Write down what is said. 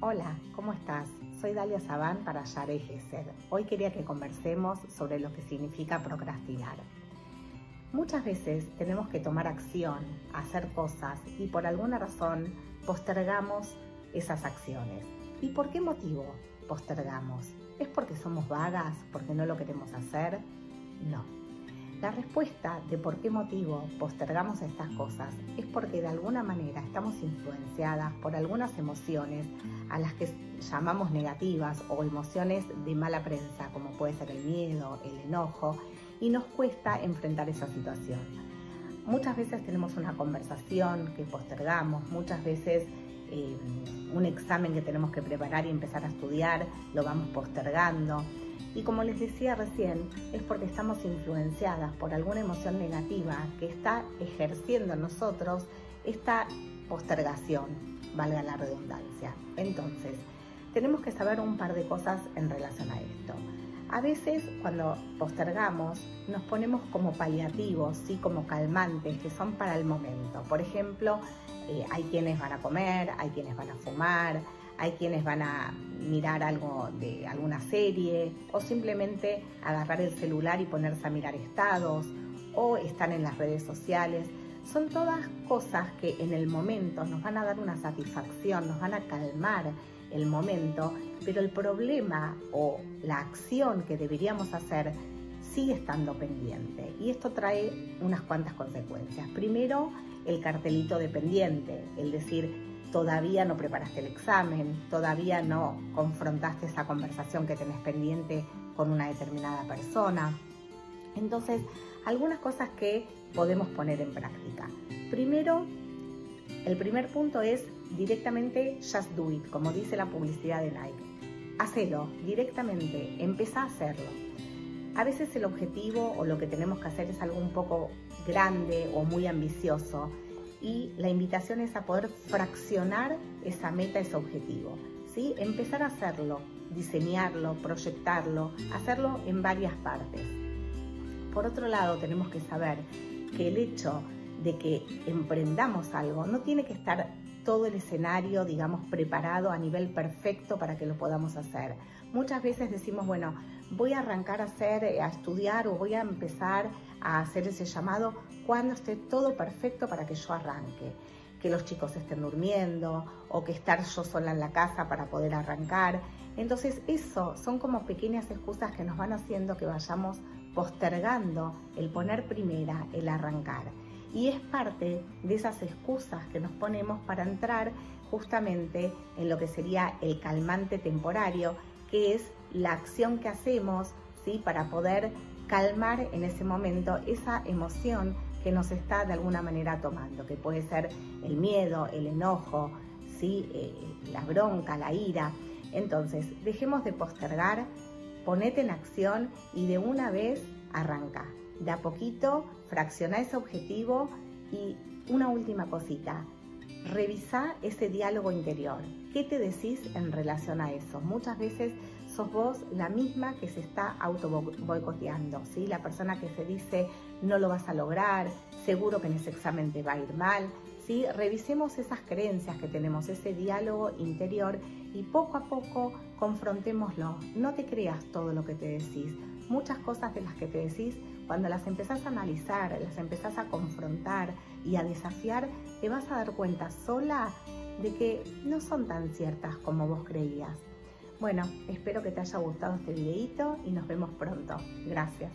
Hola, ¿cómo estás? Soy Dalia Sabán para Yare Gesed. Hoy quería que conversemos sobre lo que significa procrastinar. Muchas veces tenemos que tomar acción, hacer cosas y por alguna razón postergamos esas acciones. ¿Y por qué motivo postergamos? ¿Es porque somos vagas? ¿Porque no lo queremos hacer? No. La respuesta de por qué motivo postergamos estas cosas es porque de alguna manera estamos influenciadas por algunas emociones a las que llamamos negativas o emociones de mala prensa, como puede ser el miedo, el enojo, y nos cuesta enfrentar esa situación. Muchas veces tenemos una conversación que postergamos, muchas veces eh, un examen que tenemos que preparar y empezar a estudiar, lo vamos postergando. Y como les decía recién, es porque estamos influenciadas por alguna emoción negativa que está ejerciendo en nosotros esta postergación, valga la redundancia. Entonces, tenemos que saber un par de cosas en relación a esto. A veces cuando postergamos nos ponemos como paliativos, ¿sí? como calmantes que son para el momento. Por ejemplo, eh, hay quienes van a comer, hay quienes van a fumar, hay quienes van a mirar algo de alguna serie o simplemente agarrar el celular y ponerse a mirar estados o están en las redes sociales. Son todas cosas que en el momento nos van a dar una satisfacción, nos van a calmar el momento, pero el problema o la acción que deberíamos hacer sigue estando pendiente y esto trae unas cuantas consecuencias. Primero, el cartelito de pendiente, el decir, todavía no preparaste el examen, todavía no confrontaste esa conversación que tenés pendiente con una determinada persona. Entonces, algunas cosas que podemos poner en práctica. Primero, el primer punto es directamente just do it, como dice la publicidad de Nike. Hacelo directamente, empieza a hacerlo. A veces el objetivo o lo que tenemos que hacer es algo un poco grande o muy ambicioso y la invitación es a poder fraccionar esa meta, ese objetivo. ¿sí? Empezar a hacerlo, diseñarlo, proyectarlo, hacerlo en varias partes. Por otro lado, tenemos que saber que el hecho de que emprendamos algo no tiene que estar todo el escenario, digamos, preparado a nivel perfecto para que lo podamos hacer. Muchas veces decimos, bueno, voy a arrancar a hacer, a estudiar o voy a empezar a hacer ese llamado cuando esté todo perfecto para que yo arranque. Que los chicos estén durmiendo o que estar yo sola en la casa para poder arrancar. Entonces eso son como pequeñas excusas que nos van haciendo que vayamos postergando el poner primera, el arrancar. Y es parte de esas excusas que nos ponemos para entrar justamente en lo que sería el calmante temporario, que es la acción que hacemos ¿sí? para poder calmar en ese momento esa emoción que nos está de alguna manera tomando, que puede ser el miedo, el enojo, ¿sí? Eh, la bronca, la ira. Entonces, dejemos de postergar, ponete en acción y de una vez arranca. De a poquito, fracciona ese objetivo y una última cosita, revisa ese diálogo interior. ¿Qué te decís en relación a eso? Muchas veces sos vos la misma que se está auto boicoteando, ¿sí? La persona que se dice no lo vas a lograr, seguro que en ese examen te va a ir mal, ¿sí? Revisemos esas creencias que tenemos, ese diálogo interior y poco a poco confrontémoslo. No te creas todo lo que te decís. Muchas cosas de las que te decís, cuando las empezás a analizar, las empezás a confrontar y a desafiar, te vas a dar cuenta sola de que no son tan ciertas como vos creías. Bueno, espero que te haya gustado este videito y nos vemos pronto. Gracias.